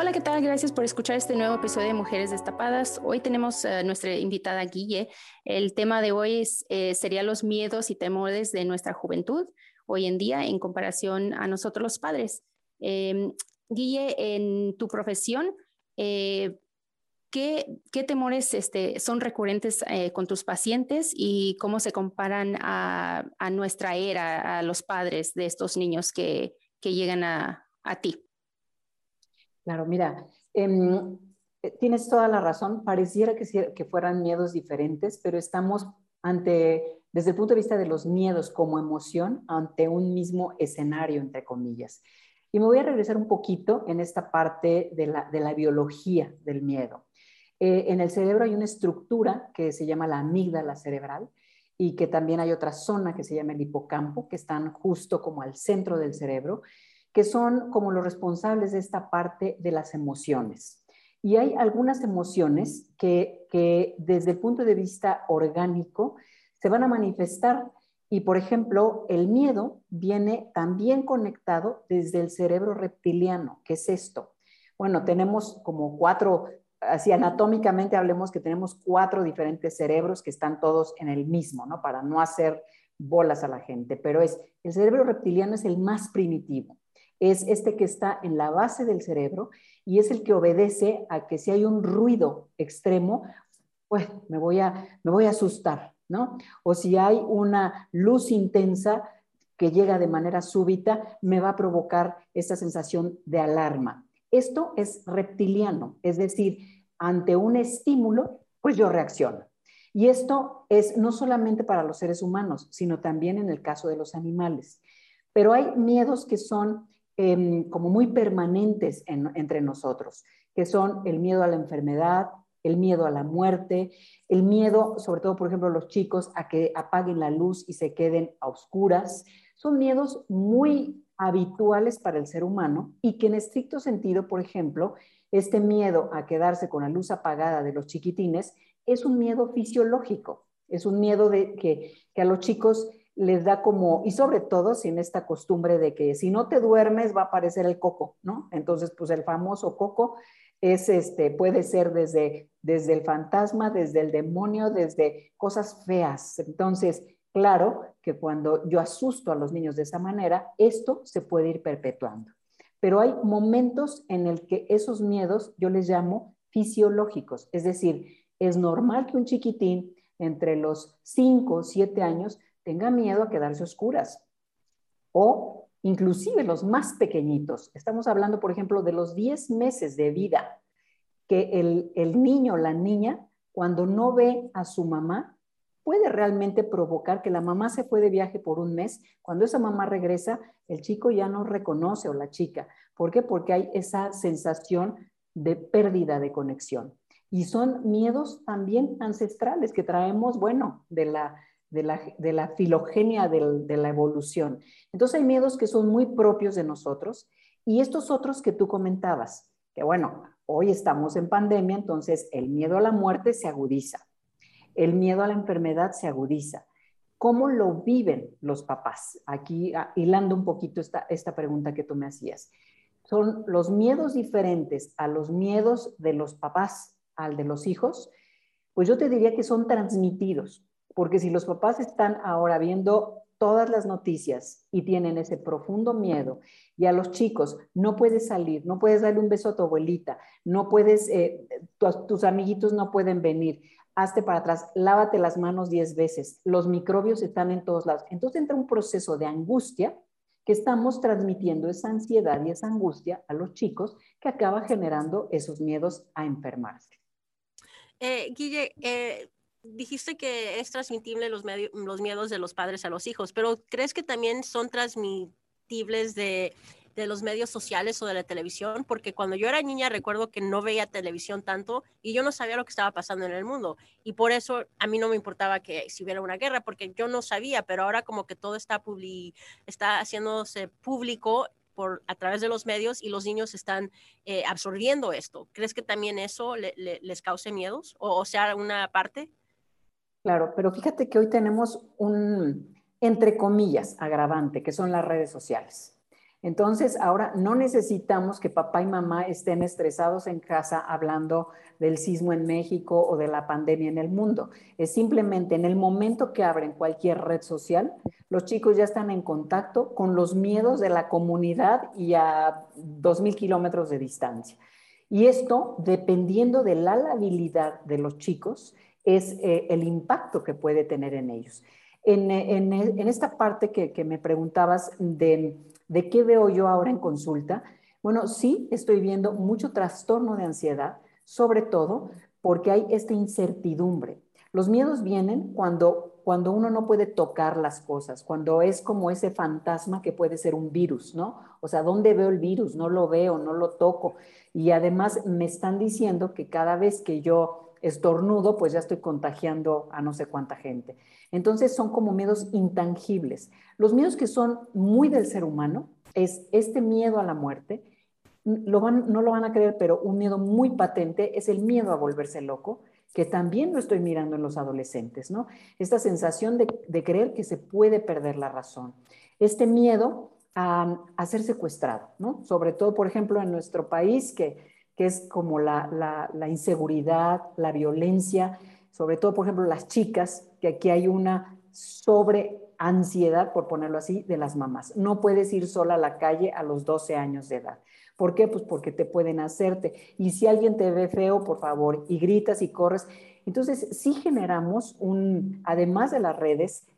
Hola, ¿qué tal? Gracias por escuchar este nuevo episodio de Mujeres Destapadas. Hoy tenemos a nuestra invitada Guille. El tema de hoy eh, sería los miedos y temores de nuestra juventud hoy en día en comparación a nosotros los padres. Eh, Guille, en tu profesión, eh, ¿qué, ¿qué, temores este, son recurrentes eh, con tus pacientes y cómo se comparan a, nuestra era, a los padres de estos niños que, llegan a ti? Claro, mira, eh, tienes toda la razón. Pareciera que, fueran miedos diferentes, pero estamos ante, desde el punto de vista de los miedos como emoción, ante un mismo escenario, entre comillas. Y me voy a regresar un poquito en esta parte de la, de la biología del miedo. Eh, en el cerebro hay una estructura que se llama la amígdala cerebral y que también hay otra zona que se llama el hipocampo, que están justo como al centro del cerebro que son como los responsables de esta parte de las emociones. Y hay algunas emociones que, desde el punto de vista orgánico se van a manifestar y, por ejemplo, el miedo viene también conectado desde el cerebro reptiliano. ¿Qué es esto? Bueno, tenemos como cuatro, así anatómicamente hablemos que tenemos cuatro diferentes cerebros que están todos en el mismo, ¿no? Para no hacer bolas a la gente, pero es, el cerebro reptiliano es el más primitivo es este que está en la base del cerebro y es el que obedece a que si hay un ruido extremo, pues me voy a, me voy a asustar, ¿no? O si hay una luz intensa que llega de manera súbita, me va a provocar esta sensación de alarma. Esto es reptiliano, es decir, ante un estímulo, pues yo reacciono. Y esto es no solamente para los seres humanos, sino también en el caso de los animales. Pero hay miedos que son Em, como muy permanentes entre nosotros, que son el miedo a la enfermedad, el miedo a la muerte, el miedo, sobre todo, por ejemplo, los chicos, a que apaguen la luz y se queden a oscuras. Son miedos muy habituales para el ser humano y que en estricto sentido, por ejemplo, este miedo a quedarse con la luz apagada de los chiquitines es un miedo fisiológico, es un miedo de que, que a los chicos les da como, y sobre todo sin esta costumbre de que si no te duermes va a aparecer el coco, ¿no? Entonces, pues el famoso coco es este, puede ser desde, desde el fantasma, desde el demonio, desde cosas feas. Entonces, claro que cuando yo asusto a los niños de esa manera, esto se puede ir perpetuando. Pero hay momentos en el que esos miedos yo les llamo fisiológicos, es decir, es normal que un chiquitín entre los 5 o 7 años tenga miedo a quedarse oscuras. O inclusive los más pequeñitos. Estamos hablando, por ejemplo, de los 10 meses de vida, que el, el niño la niña, cuando no ve a su mamá, puede realmente provocar que la mamá se fue de viaje por un mes. Cuando esa mamá regresa, el chico ya no reconoce o la chica. ¿Por qué? Porque hay esa sensación de pérdida de conexión. Y son miedos también ancestrales que traemos, bueno, de la, de la, filogenia de la evolución. Entonces hay miedos que son muy propios de nosotros y estos otros que tú comentabas, que bueno, hoy estamos en pandemia, entonces el miedo a la muerte se agudiza, el miedo a la enfermedad se agudiza. ¿Cómo lo viven los papás? Aquí ah, hilando un poquito esta, esta pregunta que tú me hacías. Son los miedos diferentes a los miedos de los papás al de los hijos, pues yo te diría que son transmitidos, porque si los papás están ahora viendo todas las noticias y tienen ese profundo miedo y a los chicos no puedes salir, no puedes darle un beso a tu abuelita, no puedes, eh, tus amiguitos no pueden venir, hazte para atrás, lávate las manos diez veces, los microbios están en todos lados. Entonces entra un proceso de angustia que estamos transmitiendo esa ansiedad y esa angustia a los chicos que acaba generando esos miedos a enfermarse. Eh, Guille, eh, dijiste que es transmitible los, los miedos de los padres a los hijos, pero ¿crees que también son transmitibles de, de los medios sociales o de la televisión? Porque cuando yo era niña recuerdo que no veía televisión tanto y yo no sabía lo que estaba pasando en el mundo. Y por eso a mí no me importaba que si hubiera una guerra, porque yo no sabía, pero ahora como que todo está, está haciéndose público por, a través de los medios y los niños están eh, absorbiendo esto. ¿Crees que también eso les cause miedos o, o sea una parte? Claro, pero fíjate que hoy tenemos un, entre comillas, agravante, que son las redes sociales. Entonces, ahora no necesitamos que papá y mamá estén estresados en casa hablando del sismo en México o de la pandemia en el mundo. Es simplemente en el momento que abren cualquier red social, los chicos ya están en contacto con los miedos de la comunidad y a 2.000 kilómetros de distancia. Y esto, dependiendo de la habilidad de los chicos, es eh, el impacto que puede tener en ellos. En, esta parte que, me preguntabas de, de qué veo yo ahora en consulta, bueno, sí estoy viendo mucho trastorno de ansiedad, sobre todo porque hay esta incertidumbre. Los miedos vienen cuando, cuando uno no puede tocar las cosas, cuando es como ese fantasma que puede ser un virus, ¿no? O sea, ¿dónde veo el virus? No lo veo, no lo toco. Y además me están diciendo que cada vez que yo estornudo, pues ya estoy contagiando a no sé cuánta gente. Entonces son como miedos intangibles. Los miedos que son muy del ser humano es este miedo a la muerte. No lo van a creer, pero un miedo muy patente es el miedo a volverse loco, que también lo estoy mirando en los adolescentes, ¿no? Esta sensación de, de creer que se puede perder la razón. Este miedo a, a ser secuestrado, ¿no? Sobre todo, por ejemplo, en nuestro país, que que es como la, inseguridad, la violencia, sobre todo, por ejemplo, las chicas, que aquí hay una sobre ansiedad, por ponerlo así, de las mamás. No puedes ir sola a la calle a los 12 años de edad. ¿Por qué? Pues porque te pueden hacerte. Y si alguien te ve feo, por favor, y gritas y corres. Entonces, sí generamos un, además de las redes,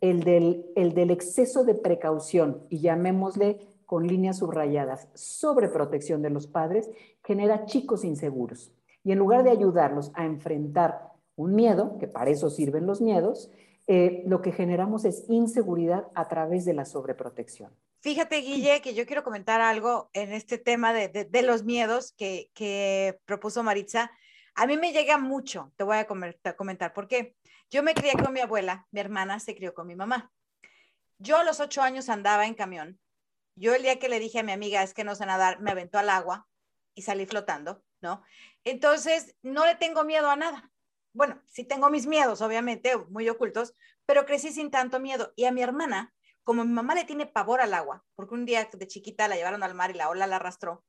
el del, el del exceso de precaución, y llamémosle con líneas subrayadas sobre protección de los padres genera chicos inseguros. Y en lugar de ayudarlos a enfrentar un miedo, que para eso sirven los miedos, eh, lo que generamos es inseguridad a través de la sobreprotección. Fíjate, Guille, que yo quiero comentar algo en este tema de, los miedos que, que, propuso Maritza. A mí me llega mucho, te voy a comentar, porque yo me crié con mi abuela, mi hermana se crió con mi mamá. Yo a los ocho años andaba en camión yo el día que le dije a mi amiga, es que no sé nadar, me aventó al agua y salí flotando, ¿no? Entonces, no le tengo miedo a nada. Bueno, sí tengo mis miedos, obviamente, muy ocultos, pero crecí sin tanto miedo. Y a mi hermana, como mi mamá le tiene pavor al agua, porque un día de chiquita la llevaron al mar y la ola la arrastró,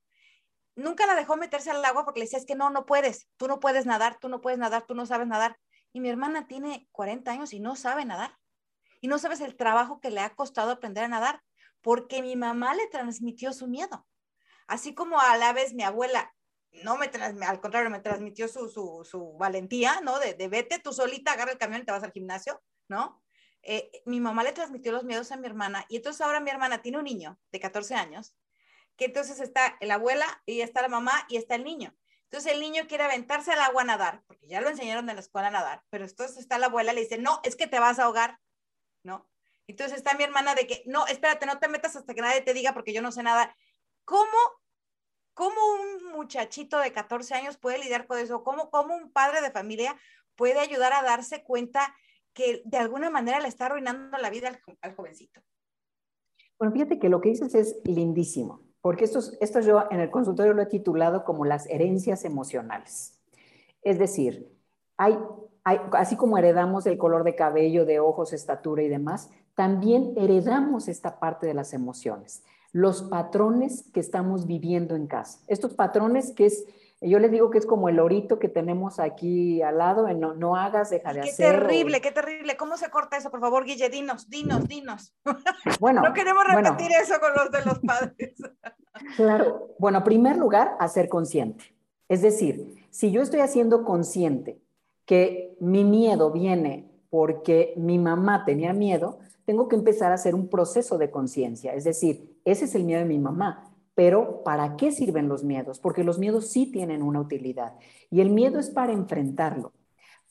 nunca la dejó meterse al agua porque le decía, es que no, no puedes, tú no puedes nadar, tú no puedes nadar, tú no sabes nadar. Y mi hermana tiene 40 años y no sabe nadar. Y no sabes el trabajo que le ha costado aprender a nadar porque mi mamá le transmitió su miedo. Así como a la vez mi abuela, no me al contrario, me transmitió su, su, valentía, ¿no? De, de, vete tú solita, agarra el camión y te vas al gimnasio, ¿no? Eh, mi mamá le transmitió los miedos a mi hermana y entonces ahora mi hermana tiene un niño de 14 años, que entonces está la abuela y está la mamá y está el niño. Entonces el niño quiere aventarse al agua a nadar, porque ya lo enseñaron en la escuela a nadar, pero entonces está la abuela y le dice, no, es que te vas a ahogar, ¿no? Entonces está mi hermana de que, no, espérate, no te metas hasta que nadie te diga porque yo no sé nada. ¿Cómo, cómo un muchachito de 14 años puede lidiar con eso? ¿Cómo, ¿Cómo un padre de familia puede ayudar a darse cuenta que de alguna manera le está arruinando la vida al, jovencito? Bueno, fíjate que lo que dices es lindísimo, porque esto, esto yo en el consultorio lo he titulado como las herencias emocionales. Es decir, hay así como heredamos el color de cabello, de ojos, estatura y demás, también heredamos esta parte de las emociones, los patrones que estamos viviendo en casa. Estos patrones que es, yo les digo que es como el orito que tenemos aquí al lado, en no, no hagas, deja de qué hacer. Qué terrible, qué terrible. ¿Cómo se corta eso? Por favor, Guille, dinos, dinos, dinos. Bueno, no queremos repetir eso con los de los padres. claro. Bueno, en primer lugar, hacer consciente. Es decir, si yo estoy haciendo consciente que mi miedo viene porque mi mamá tenía miedo, tengo que empezar a hacer un proceso de conciencia. Es decir, ese es el miedo de mi mamá, pero ¿para qué sirven los miedos? Porque los miedos sí tienen una utilidad y el miedo es para enfrentarlo.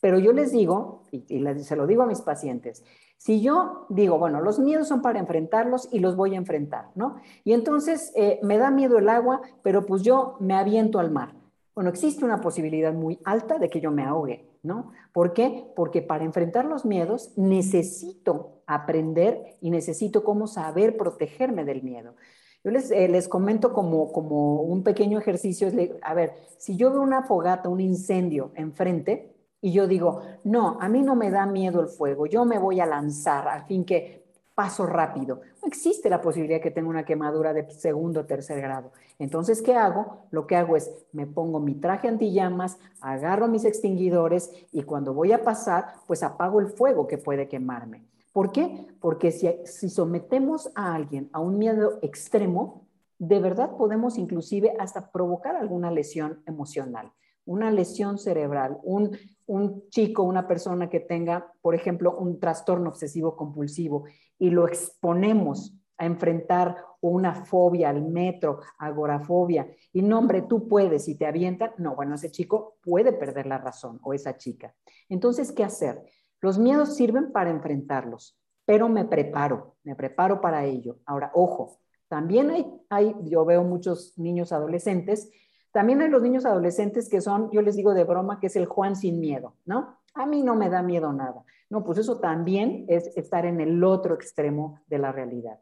Pero yo les digo, y, se lo digo a mis pacientes, si yo digo, bueno, los miedos son para enfrentarlos y los voy a enfrentar, ¿no? Y entonces eh, me da miedo el agua, pero pues yo me aviento al mar. Bueno, existe una posibilidad muy alta de que yo me ahogue. ¿No? ¿Por qué? Porque para enfrentar los miedos necesito aprender y necesito cómo saber protegerme del miedo. Yo les, eh, comento como, como un pequeño ejercicio, a ver, si yo veo una fogata, un incendio enfrente, y yo digo, no, a mí no me da miedo el fuego, yo me voy a lanzar, al fin que paso rápido. No existe la posibilidad que tenga una quemadura de segundo o tercer grado. Entonces, ¿qué hago? Lo que hago es, me pongo mi traje antillamas, agarro mis extinguidores y cuando voy a pasar, pues apago el fuego que puede quemarme. ¿Por qué? Porque si, si sometemos a alguien a un miedo extremo, de verdad podemos inclusive hasta provocar alguna lesión emocional una lesión cerebral, un, un, chico, una persona que tenga, por ejemplo, un trastorno obsesivo compulsivo y lo exponemos a enfrentar una fobia al metro, agorafobia, y no, hombre, tú puedes y te avientan, no, bueno, ese chico puede perder la razón o esa chica. Entonces, ¿qué hacer? Los miedos sirven para enfrentarlos, pero me preparo, me preparo para ello. Ahora, ojo, también hay, hay yo veo muchos niños adolescentes también hay los niños adolescentes que son, yo les digo de broma, que es el Juan sin miedo, ¿no? A mí no me da miedo nada. No, pues eso también es estar en el otro extremo de la realidad.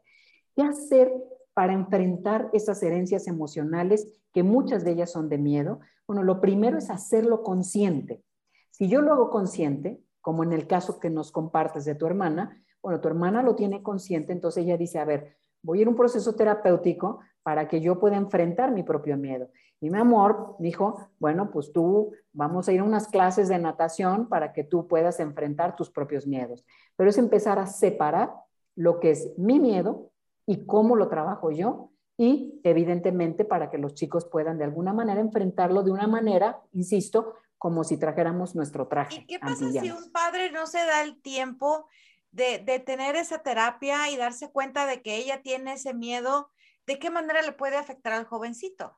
¿Qué hacer para enfrentar esas herencias emocionales que muchas de ellas son de miedo? Bueno, lo primero es hacerlo consciente. Si yo lo hago consciente, como en el caso que nos compartes de tu hermana, bueno, tu hermana lo tiene consciente, entonces ella dice, a ver, voy a ir a un proceso terapéutico para que yo pueda enfrentar mi propio miedo. Y mi amor dijo, bueno, pues tú vamos a ir a unas clases de natación para que tú puedas enfrentar tus propios miedos. Pero es empezar a separar lo que es mi miedo y cómo lo trabajo yo y evidentemente para que los chicos puedan de alguna manera enfrentarlo de una manera, insisto, como si trajéramos nuestro traje. ¿Y qué pasa si un padre no se da el tiempo de, de tener esa terapia y darse cuenta de que ella tiene ese miedo? ¿De qué manera le puede afectar al jovencito?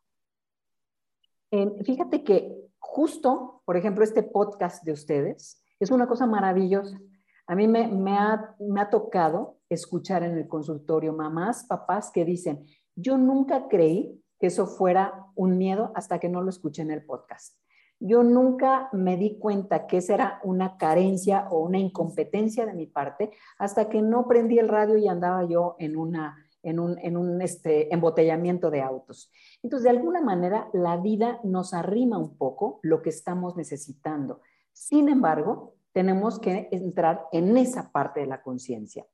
fíjate que justo, por ejemplo, este podcast de ustedes es una cosa maravillosa. A mí me, me, ha, me ha tocado escuchar en el consultorio mamás, papás que dicen, yo nunca creí que eso fuera un miedo hasta que no lo escuché en el podcast. Yo nunca me di cuenta que esa era una carencia o una incompetencia de mi parte hasta que no prendí el radio y andaba yo en una en un, en un este, embotellamiento de autos. Entonces, de alguna manera, la vida nos arrima un poco lo que estamos necesitando. Sin embargo, tenemos que entrar en esa parte de la conciencia.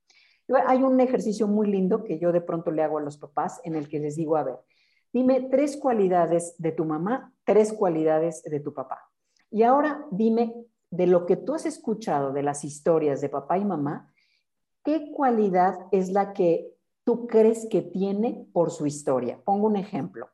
Hay un ejercicio muy lindo que yo de pronto le hago a los papás en el que les digo, a ver, dime tres cualidades de tu mamá, tres cualidades de tu papá. Y ahora dime de lo que tú has escuchado de las historias de papá y mamá, ¿qué cualidad es la que tú crees que tiene por su historia. Pongo un ejemplo.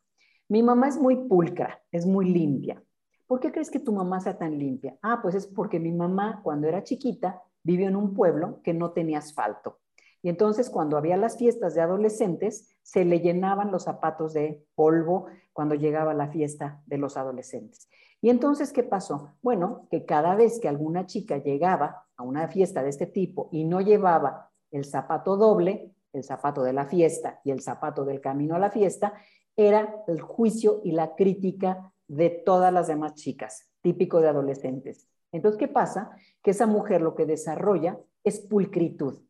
Mi mamá es muy pulcra, es muy limpia. ¿Por qué crees que tu mamá sea tan limpia? Ah, pues es porque mi mamá cuando era chiquita vivió en un pueblo que no tenía asfalto. Y entonces cuando había las fiestas de adolescentes, se le llenaban los zapatos de polvo cuando llegaba la fiesta de los adolescentes. Y entonces, ¿qué pasó? Bueno, que cada vez que alguna chica llegaba a una fiesta de este tipo y no llevaba el zapato doble, el zapato de la fiesta y el zapato del camino a la fiesta, era el juicio y la crítica de todas las demás chicas, típico de adolescentes. Entonces, ¿qué pasa? Que esa mujer lo que desarrolla es pulcritud,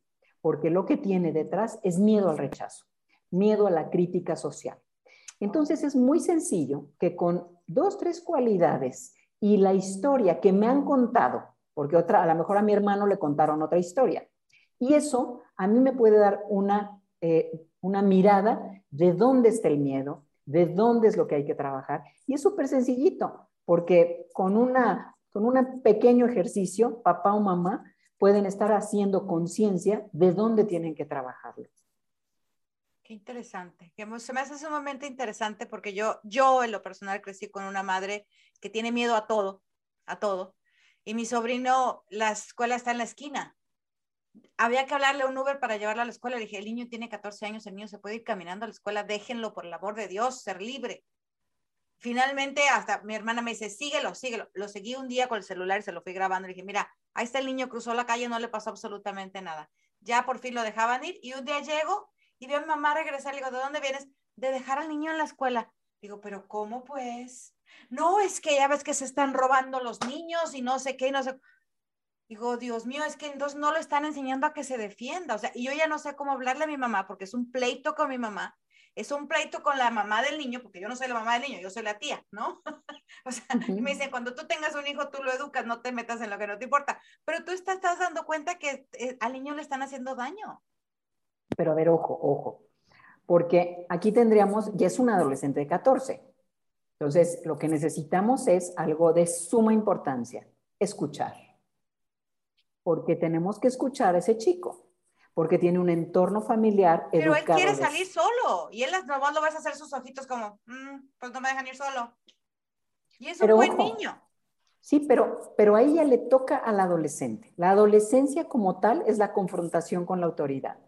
porque lo que tiene detrás es miedo al rechazo, miedo a la crítica social. Entonces, es muy sencillo que con dos, tres cualidades y la historia que me han contado porque otra, a lo mejor a mi hermano le contaron otra historia. Y eso a mí me puede dar una, eh, una mirada de dónde está el miedo, de dónde es lo que hay que trabajar. Y es súper sencillito, porque con, una, con un pequeño ejercicio, papá o mamá pueden estar haciendo conciencia de dónde tienen que trabajarlo. Qué interesante. Se me hace sumamente interesante porque yo, yo en lo personal crecí con una madre que tiene miedo a todo, a todo. Y mi sobrino, la escuela está en la esquina. Había que hablarle a un Uber para llevarlo a la escuela. Le dije, el niño tiene 14 años, el niño se puede ir caminando a la escuela, déjenlo por el amor de Dios, ser libre. Finalmente, hasta mi hermana me dice, síguelo, síguelo. Lo seguí un día con el celular y se lo fui grabando. Le dije, mira, ahí está el niño, cruzó la calle, no le pasó absolutamente nada. Ya por fin lo dejaban ir y un día llego y veo a mi mamá regresar. Le digo, ¿de dónde vienes? De dejar al niño en la escuela. Digo, pero ¿cómo pues? No, es que ya ves que se están robando los niños y no sé qué, no sé. Digo, Dios mío, es que entonces no lo están enseñando a que se defienda. O sea, y yo ya no sé cómo hablarle a mi mamá porque es un pleito con mi mamá es un pleito con la mamá del niño, porque yo no soy la mamá del niño, yo soy la tía, ¿no? o sea, me dicen, cuando tú tengas un hijo, tú lo educas, no te metas en lo que no te importa. Pero tú estás, estás dando cuenta que eh, al niño le están haciendo daño. Pero a ver, ojo, ojo, porque aquí tendríamos, ya es un adolescente de 14. Entonces, lo que necesitamos es algo de suma importancia, escuchar. Porque tenemos que escuchar a ese chico porque tiene un entorno familiar. Pero él quiere salir solo y él nomás lo vas a hacer sus ojitos como, mm, pues no me dejan ir solo. Y es un buen niño. Sí, pero, pero a ella le toca al adolescente. La adolescencia como tal es la confrontación con la autoridad.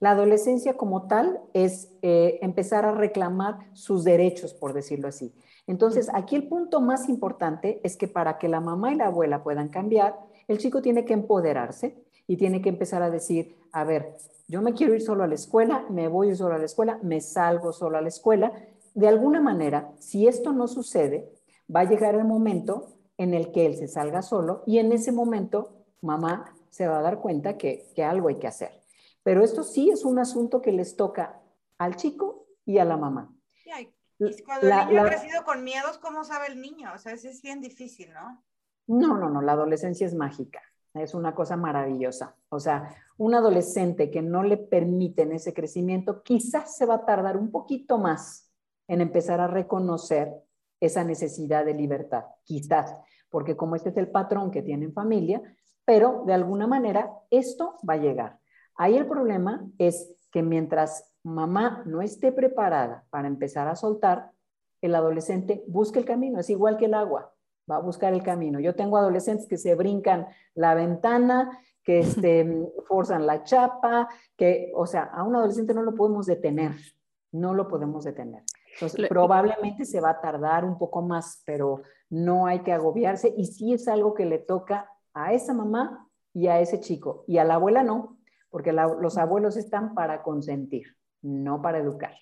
La adolescencia como tal es eh, empezar a reclamar sus derechos, por decirlo así. Entonces, aquí el punto más importante es que para que la mamá y la abuela puedan cambiar, el chico tiene que empoderarse, y tiene que empezar a decir, a ver, yo me quiero ir solo a la escuela, me voy solo a la escuela, me salgo solo a la escuela. De alguna manera, si esto no sucede, va a llegar el momento en el que él se salga solo y en ese momento mamá se va a dar cuenta que, algo hay que hacer. Pero esto sí es un asunto que les toca al chico y a la mamá. y cuando el niño ha crecido con miedos, ¿cómo sabe el niño? O sea, es bien difícil, ¿no? No, no, no, la adolescencia es mágica. Es una cosa maravillosa. O sea, un adolescente que no le permiten ese crecimiento, quizás se va a tardar un poquito más en empezar a reconocer esa necesidad de libertad, quizás, porque como este es el patrón que tiene en familia, pero de alguna manera esto va a llegar. Ahí el problema es que mientras mamá no esté preparada para empezar a soltar, el adolescente busca el camino, es igual que el agua va a buscar el camino. Yo tengo adolescentes que se brincan la ventana, que este, forzan la chapa, que, o sea, a un adolescente no lo podemos detener, no lo podemos detener. Entonces, probablemente se va a tardar un poco más, pero no hay que agobiarse y sí es algo que le toca a esa mamá y a ese chico, y a la abuela no, porque los abuelos están para consentir, no para educar.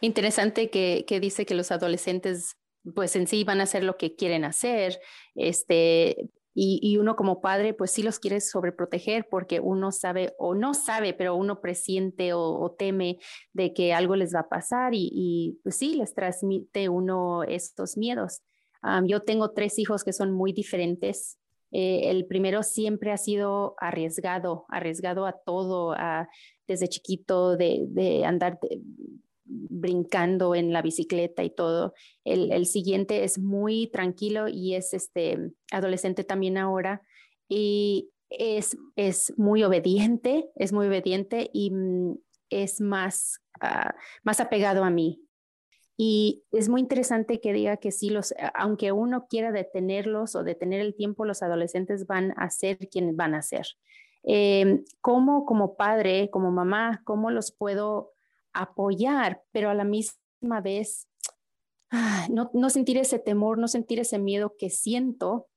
Interesante que, que dice que los adolescentes pues en sí van a hacer lo que quieren hacer, este, y, uno como padre, pues sí los quiere sobreproteger porque uno sabe o no sabe, pero uno presiente o, teme de que algo les va a pasar y, pues sí, les transmite uno estos miedos. yo tengo tres hijos que son muy diferentes. Eh, el primero siempre ha sido arriesgado, arriesgado a todo, desde chiquito, de, de andar brincando en la bicicleta y todo. El, siguiente es muy tranquilo y es este adolescente también ahora y es, es muy obediente, es muy obediente y mm, es más, ah, más apegado a mí. Y es muy interesante que diga que sí, los, aunque uno quiera detenerlos o detener el tiempo, los adolescentes van a ser quienes van a ser. Eh, ¿Cómo como padre, como mamá, cómo los puedo apoyar, pero a la misma vez no, no, sentir ese temor, no sentir ese miedo que siento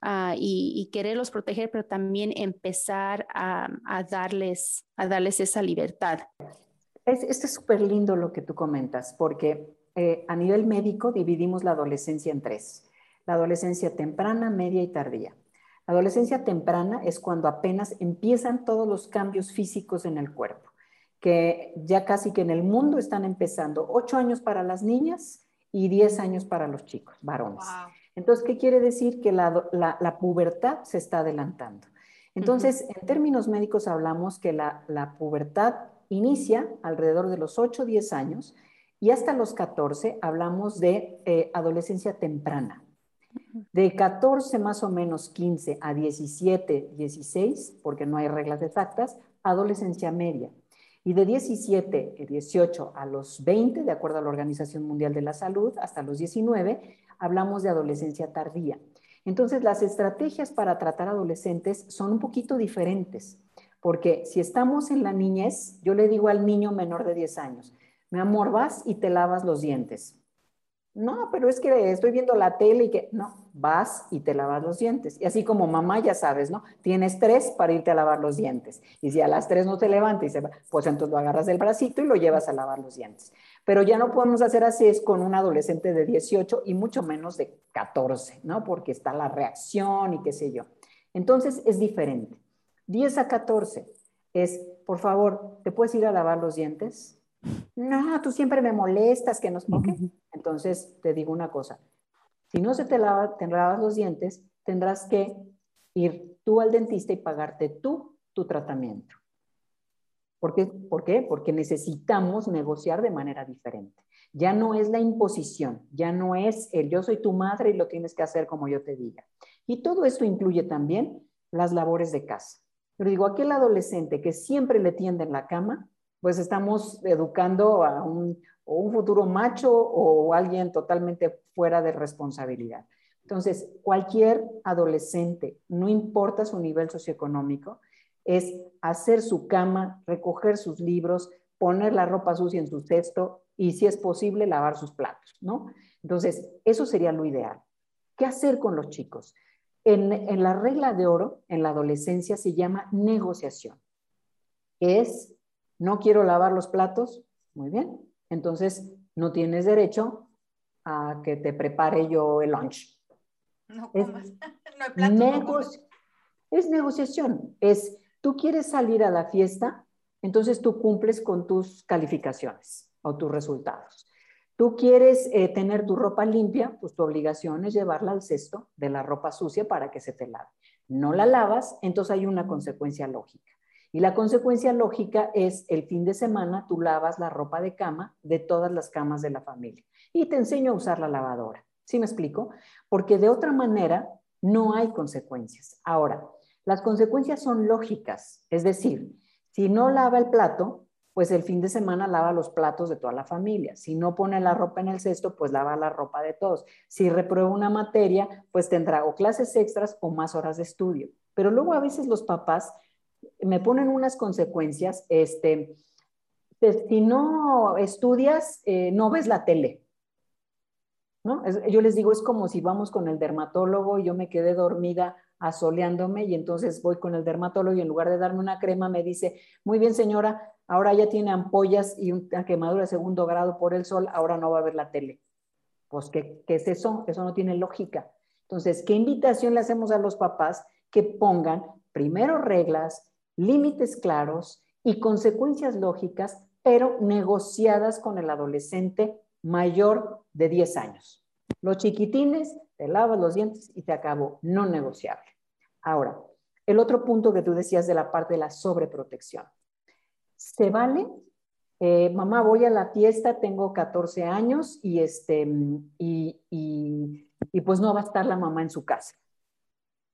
ah, y, quererlos proteger, pero también empezar a, darles, a darles esa libertad. Es, esto es súper lindo lo que tú comentas, porque eh, a nivel médico dividimos la adolescencia en tres. La adolescencia temprana, media y tardía. La adolescencia temprana es cuando apenas empiezan todos los cambios físicos en el cuerpo que ya casi que en el mundo están empezando, ocho años para las niñas y diez años para los chicos, varones. Entonces, ¿qué quiere decir? Que la, pubertad se está adelantando. Entonces, en términos médicos hablamos que la, pubertad inicia alrededor de los 8 o 10 años y hasta los 14 hablamos de eh, adolescencia temprana. De 14 más o menos 15 a 17, 16, porque no hay reglas exactas, adolescencia media. Y de 17, 18 a los 20, de acuerdo a la Organización Mundial de la Salud, hasta los 19, hablamos de adolescencia tardía. Entonces, las estrategias para tratar adolescentes son un poquito diferentes, porque si estamos en la niñez, yo le digo al niño menor de 10 años, mi amor, vas y te lavas los dientes. No, pero es que estoy viendo la tele y que, no, vas y te lavas los dientes. Y así como mamá, ya sabes, ¿no? Tienes tres para irte a lavar los dientes. Y si a las tres no te levantas, pues entonces lo agarras del bracito y lo llevas a lavar los dientes. Pero ya no podemos hacer así es con un adolescente de 18 y mucho menos de 14, ¿no? Porque está la reacción y qué sé yo. Entonces es diferente. 10 a 14 es, por favor, ¿te puedes ir a lavar los dientes? No, tú siempre me molestas, que nos... Ok, entonces te digo una cosa. Si no se te, lava, te lavas los dientes, tendrás que ir tú al dentista y pagarte tú tu tratamiento. ¿Por qué? ¿Por qué? Porque necesitamos negociar de manera diferente. Ya no es la imposición, ya no es el yo soy tu madre y lo tienes que hacer como yo te diga. Y todo esto incluye también las labores de casa. Pero digo, aquel adolescente que siempre le tiende en la cama, pues estamos educando a un, futuro macho o alguien totalmente fuera de responsabilidad. Entonces, cualquier adolescente, no importa su nivel socioeconómico, es hacer su cama, recoger sus libros, poner la ropa sucia en su cesto y, si es posible, lavar sus platos, ¿no? Entonces, eso sería lo ideal. ¿Qué hacer con los chicos? En, en la regla de oro, en la adolescencia, se llama negociación. Es, no quiero lavar los platos, muy bien, entonces no tienes derecho a que te prepare yo el lunch. No comas, es, no es negociación, es tú quieres salir a la fiesta, entonces tú cumples con tus calificaciones o tus resultados. Tú quieres eh, tener tu ropa limpia, pues tu obligación es llevarla al cesto de la ropa sucia para que se te lave. No la lavas, entonces hay una consecuencia lógica. Y la consecuencia lógica es el fin de semana tú lavas la ropa de cama de todas las camas de la familia y te enseño a usar la lavadora. ¿Sí me explico? Porque de otra manera no hay consecuencias. Ahora, las consecuencias son lógicas, es decir, si no lava el plato, pues el fin de semana lava los platos de toda la familia. Si no pone la ropa en el cesto, pues lava la ropa de todos. Si reprueba una materia, pues tendrá o clases extras o más horas de estudio. Pero luego a veces los papás me ponen unas consecuencias, este, si no estudias, eh, no ves la tele. ¿no? yo les digo, es como si vamos con el dermatólogo y yo me quedé dormida asoleándome y entonces voy con el dermatólogo y en lugar de darme una crema me dice, muy bien señora, ahora ya tiene ampollas y una quemadura de segundo grado por el sol, ahora no va a ver la tele. Pues, ¿qué, qué es eso? Eso no tiene lógica. Entonces, ¿qué invitación le hacemos a los papás que pongan primero reglas, límites claros y consecuencias lógicas, pero negociadas con el adolescente mayor de 10 años. Los chiquitines, te lavas los dientes y te acabó, no negociable. Ahora, el otro punto que tú decías de la parte de la sobreprotección. ¿Se vale? Eh, mamá, voy a la fiesta, tengo 14 años y, este, y, y pues no va a estar la mamá en su casa.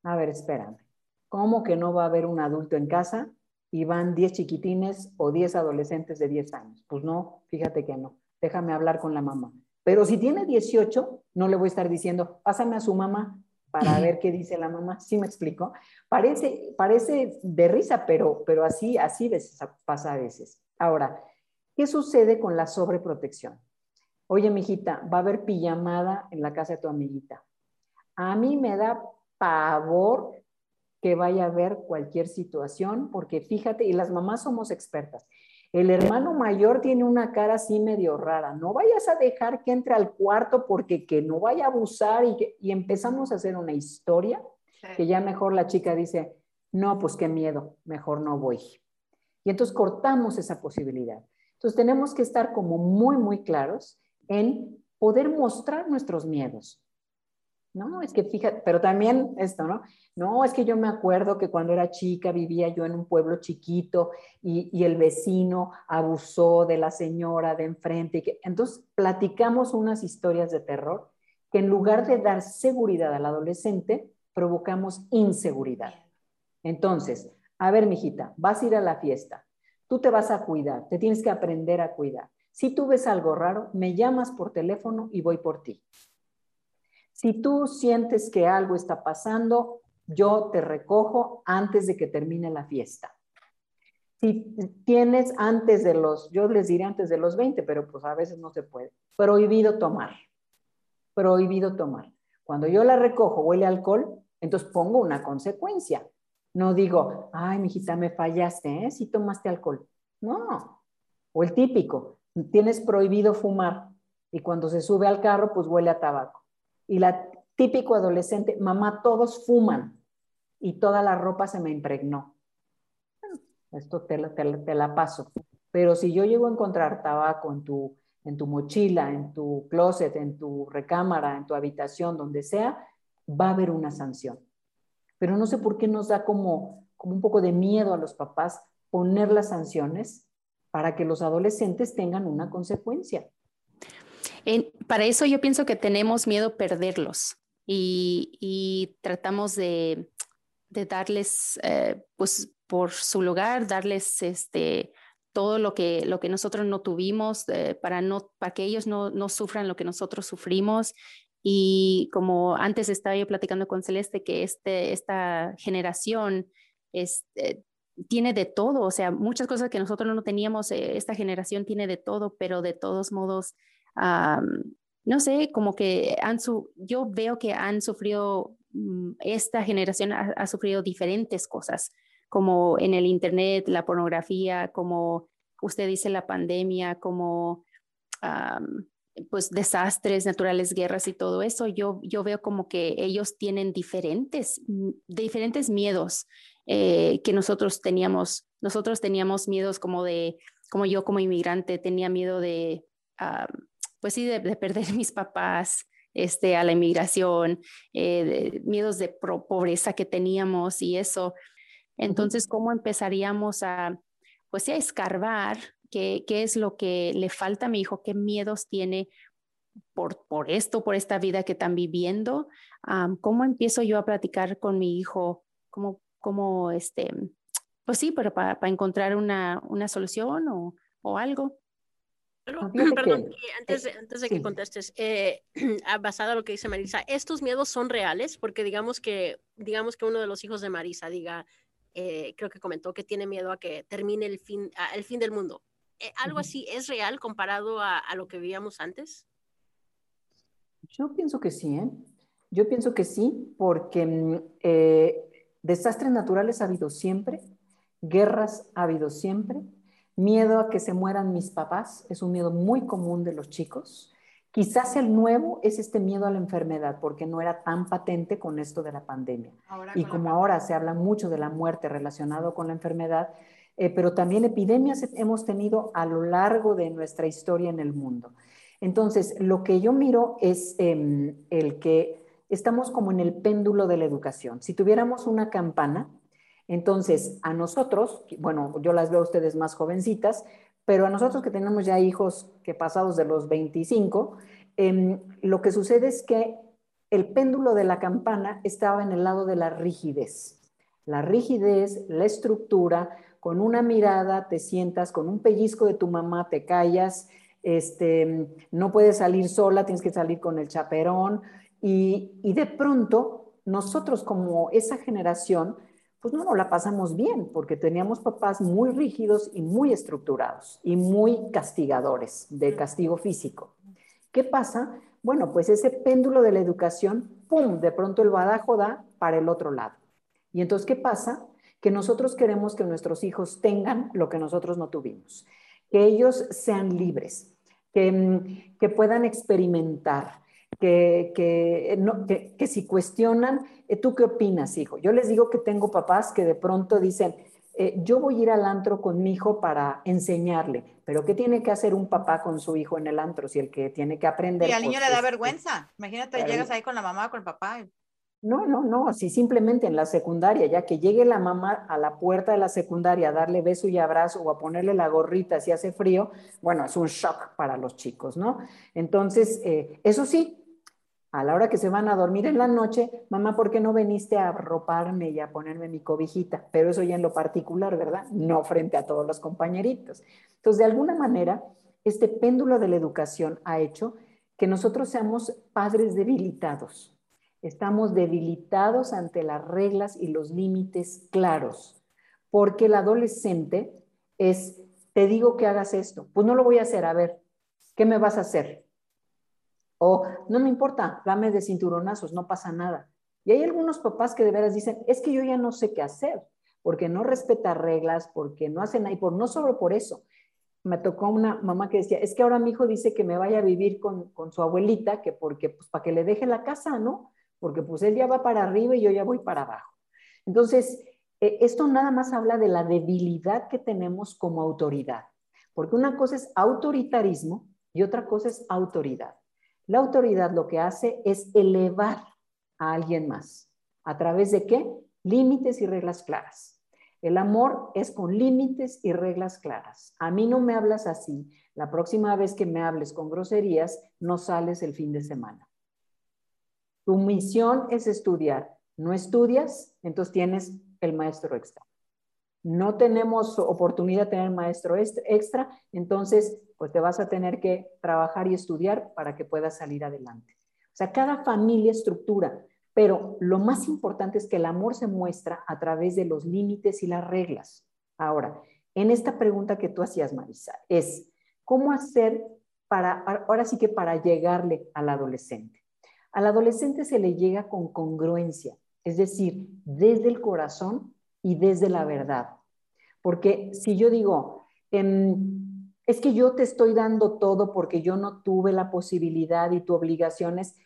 A ver, espérame. ¿Cómo que no va a haber un adulto en casa y van 10 chiquitines o 10 adolescentes de 10 años? Pues no, fíjate que no. Déjame hablar con la mamá. Pero si tiene 18, no le voy a estar diciendo, pásame a su mamá para ver qué dice la mamá. ¿Sí me explico? Parece, parece de risa, pero, pero así, así pasa a veces. Ahora, ¿qué sucede con la sobreprotección? Oye, mijita, va a haber pijamada en la casa de tu amiguita. A mí me da pavor que vaya a ver cualquier situación, porque fíjate, y las mamás somos expertas. El hermano mayor tiene una cara así medio rara. No vayas a dejar que entre al cuarto porque que no vaya a abusar y, y empezamos a hacer una historia que ya mejor la chica dice, no, pues qué miedo, mejor no voy. Y entonces cortamos esa posibilidad. Entonces tenemos que estar como muy, muy claros en poder mostrar nuestros miedos. No, es que fíjate, pero también esto, ¿no? No, es que yo me acuerdo que cuando era chica vivía yo en un pueblo chiquito y, el vecino abusó de la señora de enfrente. Y que, entonces platicamos unas historias de terror que en lugar de dar seguridad al adolescente, provocamos inseguridad. Entonces, a ver, mijita, vas a ir a la fiesta, tú te vas a cuidar, te tienes que aprender a cuidar. Si tú ves algo raro, me llamas por teléfono y voy por ti. Si tú sientes que algo está pasando, yo te recojo antes de que termine la fiesta. Si tienes antes de los, yo les diré antes de los 20, pero pues a veces no se puede. Prohibido tomar. Prohibido tomar. Cuando yo la recojo, huele alcohol, entonces pongo una consecuencia. No digo, ay, mijita, me fallaste, ¿eh? Si tomaste alcohol. No. O el típico, tienes prohibido fumar y cuando se sube al carro, pues huele a tabaco. Y la típico adolescente, mamá, todos fuman y toda la ropa se me impregnó. esto te, te, la paso. Pero si yo llego a encontrar tabaco en tu, en tu mochila, en tu closet, en tu recámara, en tu habitación, donde sea, va a haber una sanción. Pero no sé por qué nos da como, como un poco de miedo a los papás poner las sanciones para que los adolescentes tengan una consecuencia. Para eso yo pienso que tenemos miedo perderlos y, tratamos de, darles, eh, pues por su lugar, darles este, todo lo que, nosotros no tuvimos eh, para, no, para que ellos no, no sufran lo que nosotros sufrimos. Y como antes estaba yo platicando con Celeste, que este, esta generación es, eh, tiene de todo, o sea, muchas cosas que nosotros no teníamos, eh, esta generación tiene de todo, pero de todos modos, no sé, como que han su yo veo que han sufrido, mm, esta generación ha, sufrido diferentes cosas, como en el Internet, la pornografía, como usted dice, la pandemia, como pues desastres naturales, guerras y todo eso, yo, yo veo como que ellos tienen diferentes, mm, diferentes miedos eh, que nosotros teníamos. Nosotros teníamos miedos como de, como yo como inmigrante tenía miedo de, ah, pues sí, de, perder mis papás, este, a la inmigración, eh, miedos de pobreza que teníamos y eso. Entonces, ¿cómo empezaríamos a, pues a escarbar qué, es lo que le falta a mi hijo, qué miedos tiene por, por esto, por esta vida que están viviendo. ¿Cómo empiezo yo a platicar con mi hijo? ¿Cómo, cómo este, pues sí, pero para, encontrar una, una solución o, o algo? Perdón, antes, de, antes de que contestes, eh, basado en lo que dice Marisa, ¿estos miedos son reales? Porque digamos que, digamos que uno de los hijos de Marisa diga, eh, creo que comentó que tiene miedo a que termine el fin, el fin del mundo. Eh, ¿algo así es real comparado a, lo que vivíamos antes? Yo pienso que sí, ¿eh? Yo pienso que sí, porque mm, eh, desastres naturales ha habido siempre, guerras ha habido siempre, miedo a que se mueran mis papás es un miedo muy común de los chicos. Quizás el nuevo es este miedo a la enfermedad, porque no era tan patente con esto de la pandemia. y como ahora se habla mucho de la muerte relacionado con la enfermedad, eh, pero también epidemias hemos tenido a lo largo de nuestra historia en el mundo. Entonces, lo que yo miro es em, el que estamos como en el péndulo de la educación. Si tuviéramos una campana, entonces a nosotros, bueno, yo las veo a ustedes más jovencitas, pero a nosotros que tenemos ya hijos que pasados de los 25, em, lo que sucede es que el péndulo de la campana estaba en el lado de la rigidez. La rigidez, la estructura, con una mirada te sientas, con un pellizco de tu mamá te callas, este, no puedes salir sola, tienes que salir con el chaperón y, de pronto nosotros como esa generación, pues no nos la pasamos bien porque teníamos papás muy rígidos y muy estructurados y muy castigadores de castigo físico. ¿Qué pasa? Bueno, pues ese péndulo de la educación, ¡pum!, de pronto el badajo da para el otro lado. Y entonces, ¿qué pasa? que nosotros queremos que nuestros hijos tengan lo que nosotros no tuvimos, que ellos sean libres, que, mm, que puedan experimentar, que, que, que, si cuestionan, eh, ¿tú qué opinas, hijo? Yo les digo que tengo papás que de pronto dicen, eh, yo voy a ir al antro con mi hijo para enseñarle, pero ¿qué tiene que hacer un papá con su hijo en el antro si el que tiene que aprender? Y al niño pues, le da vergüenza. Imagínate, llegas ahí con la mamá o con el papá. No, no, no, así simplemente en la secundaria, ya que llegue la mamá a la puerta de la secundaria a darle beso y abrazo o a ponerle la gorrita si hace frío, bueno, es un shock para los chicos, ¿no? Entonces, eh, eso sí, a la hora que se van a dormir en la noche, mamá, ¿por qué no viniste a arroparme y a ponerme mi cobijita? Pero eso ya en lo particular, ¿verdad? No frente a todos los compañeritos. Entonces, de alguna manera, este péndulo de la educación ha hecho que nosotros seamos padres debilitados. Estamos debilitados ante las reglas y los límites claros, porque el adolescente es, te digo que hagas esto, pues no lo voy a hacer, a ver, ¿qué me vas a hacer? O no me importa, dame de cinturonazos, no pasa nada. Y hay algunos papás que de veras dicen, es que yo ya no sé qué hacer, porque no respeta reglas, porque no hacen nada, y por, no solo por eso. Me tocó una mamá que decía, es que ahora mi hijo dice que me vaya a vivir con, con su abuelita, que porque, pues para que le deje la casa, ¿no? Porque pues él ya va para arriba y yo ya voy para abajo. Entonces, eh, esto nada más habla de la debilidad que tenemos como autoridad, porque una cosa es autoritarismo y otra cosa es autoridad. La autoridad lo que hace es elevar a alguien más. ¿A través de qué? Límites y reglas claras. El amor es con límites y reglas claras. A mí no me hablas así. La próxima vez que me hables con groserías, no sales el fin de semana. Tu misión es estudiar. No estudias, entonces tienes el maestro extra. No tenemos oportunidad de tener maestro extra, entonces pues te vas a tener que trabajar y estudiar para que puedas salir adelante. O sea, cada familia estructura, pero lo más importante es que el amor se muestra a través de los límites y las reglas. Ahora, en esta pregunta que tú hacías, Marisa, es cómo hacer para, ahora sí que para llegarle al adolescente. Al adolescente se le llega con congruencia, es decir, desde el corazón y desde la verdad. Porque si yo digo, eh, es que yo te estoy dando todo porque yo no tuve la posibilidad y tu obligación es,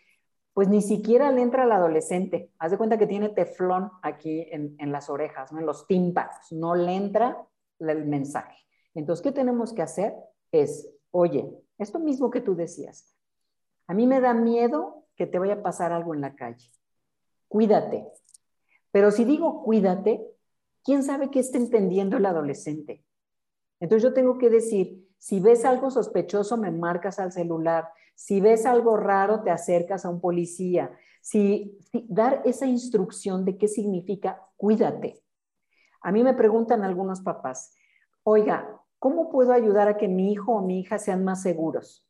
pues ni siquiera le entra al adolescente. Haz de cuenta que tiene teflón aquí en, en las orejas, ¿no? en los tímpanos. No le entra el mensaje. Entonces, ¿qué tenemos que hacer? Es, oye, esto mismo que tú decías, a mí me da miedo que te vaya a pasar algo en la calle. Cuídate. Pero si digo cuídate, ¿quién sabe qué está entendiendo el adolescente? Entonces yo tengo que decir, si ves algo sospechoso, me marcas al celular. Si ves algo raro, te acercas a un policía. Si, dar esa instrucción de qué significa cuídate. A mí me preguntan algunos papás, oiga, ¿cómo puedo ayudar a que mi hijo o mi hija sean más seguros?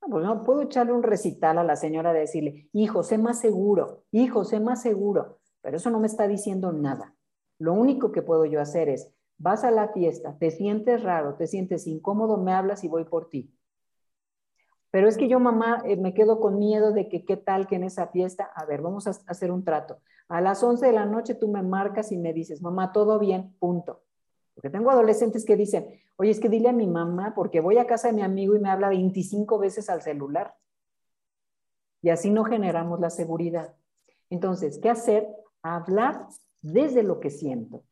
No, pues no puedo echarle un recital a la señora de decirle, hijo, sé más seguro, hijo, sé más seguro, pero eso no me está diciendo nada. Lo único que puedo yo hacer es, vas a la fiesta, te sientes raro, te sientes incómodo, me hablas y voy por ti. Pero es que yo, mamá, eh, me quedo con miedo de que qué tal que en esa fiesta, a ver, vamos a hacer un trato. A las 11 de la noche tú me marcas y me dices, mamá, todo bien, punto. Porque tengo adolescentes que dicen, oye, es que dile a mi mamá, porque voy a casa de mi amigo y me habla 25 veces al celular. Y así no generamos la seguridad. Entonces, ¿qué hacer? Hablar desde lo que siento.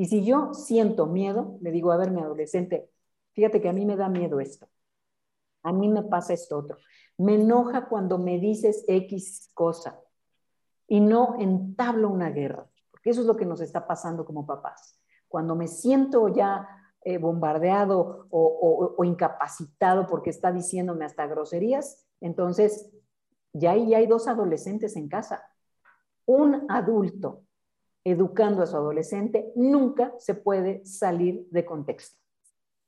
Y si yo siento miedo, le digo, a ver, mi adolescente, fíjate que a mí me da miedo esto. A mí me pasa esto otro. Me enoja cuando me dices X cosa y no entablo una guerra, porque eso es lo que nos está pasando como papás. Cuando me siento ya eh, bombardeado o, incapacitado porque está diciéndome hasta groserías, entonces ya ahí hay dos adolescentes en casa. Un adulto educando a su adolescente nunca se puede salir de contexto,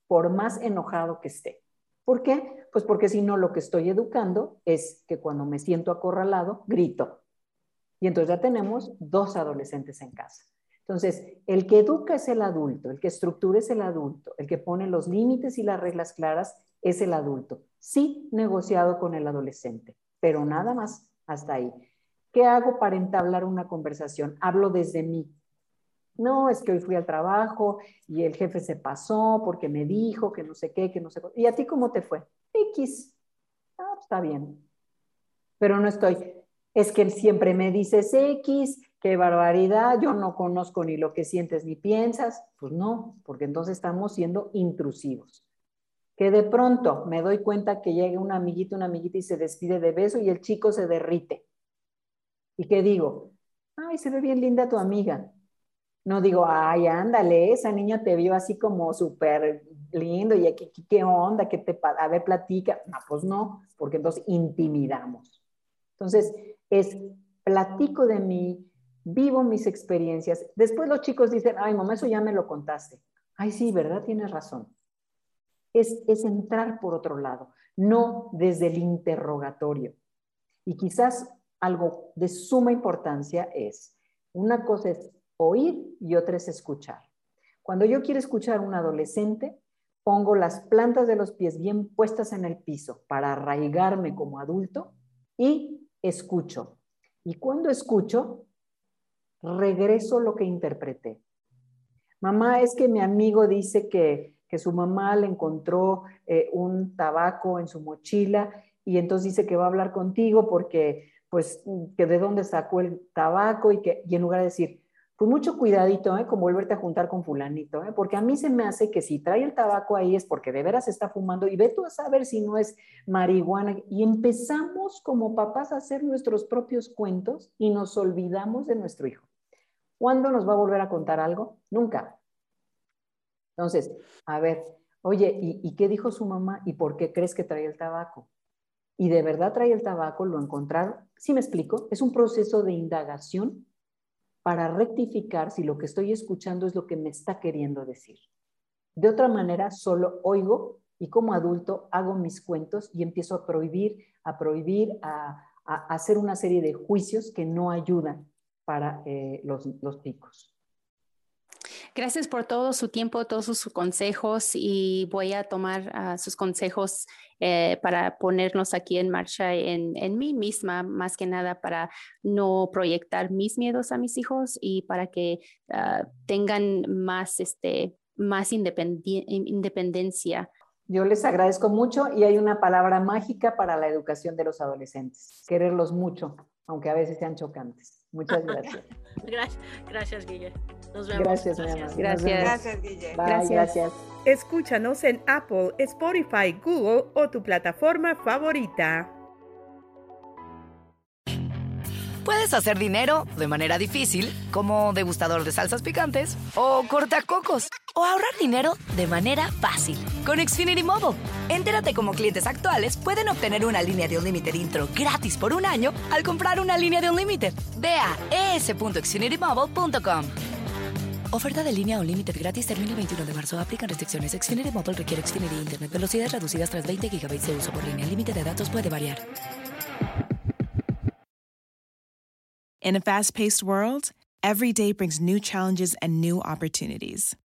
por más enojado que esté. ¿Por qué? Pues porque si no, lo que estoy educando es que cuando me siento acorralado, grito. Y entonces ya tenemos dos adolescentes en casa. Entonces, el que educa es el adulto, el que estructura es el adulto, el que pone los límites y las reglas claras es el adulto. Sí, negociado con el adolescente, pero nada más hasta ahí. ¿Qué hago para entablar una conversación? Hablo desde mí. No, es que hoy fui al trabajo y el jefe se pasó porque me dijo que no sé qué, que no sé qué. ¿Y a ti cómo te fue? X. Ah, está bien. Pero no estoy. Es que siempre me dices X, qué barbaridad, yo no conozco ni lo que sientes ni piensas. Pues no, porque entonces estamos siendo intrusivos. Que de pronto me doy cuenta que llega un amiguito, una amiguita y se despide de beso y el chico se derrite. ¿Y qué digo? Ay, se ve bien linda tu amiga. No digo, ay, ándale, esa niña te vio así como súper lindo y aquí, ¿qué onda? ¿Qué te, a ver, platica. No, pues no, porque entonces intimidamos. Entonces, es platico de mí, vivo mis experiencias. Después los chicos dicen, ay, mamá, eso ya me lo contaste. Ay, sí, ¿verdad? Tienes razón. Es, es entrar por otro lado, no desde el interrogatorio. Y quizás algo de suma importancia es, una cosa es oír y otra es escuchar. Cuando yo quiero escuchar a un adolescente, pongo las plantas de los pies bien puestas en el piso para arraigarme como adulto y escucho. Y cuando escucho, regreso lo que interpreté. Mamá, es que mi amigo dice que, su mamá le encontró eh, un tabaco en su mochila y entonces dice que va a hablar contigo porque, pues, que de dónde sacó el tabaco y que, y en lugar de decir, con mucho cuidadito, ¿eh? como volverte a juntar con fulanito, ¿eh? porque a mí se me hace que si trae el tabaco ahí es porque de veras está fumando y ve tú a saber si no es marihuana. Y empezamos como papás a hacer nuestros propios cuentos y nos olvidamos de nuestro hijo. ¿Cuándo nos va a volver a contar algo? Nunca. Entonces, a ver, oye, ¿y, ¿y qué dijo su mamá? ¿Y por qué crees que trae el tabaco? Y de verdad trae el tabaco, lo encontraron. ¿Sí me explico? Es un proceso de indagación para rectificar si lo que estoy escuchando es lo que me está queriendo decir. De otra manera, solo oigo y como adulto hago mis cuentos y empiezo a prohibir, a prohibir, a, hacer una serie de juicios que no ayudan para eh, los, los picos. Gracias por todo su tiempo, todos sus consejos y voy a tomar ah, sus consejos eh, para ponernos aquí en marcha en, en, mí misma, más que nada para no proyectar mis miedos a mis hijos y para que ah, tengan más, este, más independencia. Yo les agradezco mucho y hay una palabra mágica para la educación de los adolescentes, quererlos mucho, aunque a veces sean chocantes. Muchas gracias. gracias, gracias, Guille. Nos vemos. Gracias, gracias. Gracias. Gracias, Guille. Bye, gracias. Escúchanos en Apple, Spotify, Google o tu plataforma favorita. Puedes hacer dinero de manera difícil, como degustador de salsas picantes, o cortacocos, o ahorrar dinero de manera fácil con Xfinity Mobile. Entérate cómo clientes actuales pueden obtener una línea de un límite intro gratis por un año al comprar una línea de un límite. Ve a es.xfinitymobile.com. Oferta de línea o límite gratis termina el 21 de marzo. Aplican restricciones. Xfinity Mobile requiere Xfinity Internet. Velocidades reducidas tras 20 GB de uso por línea. El límite de datos puede variar. In a fast-paced world, every day brings new challenges and new opportunities.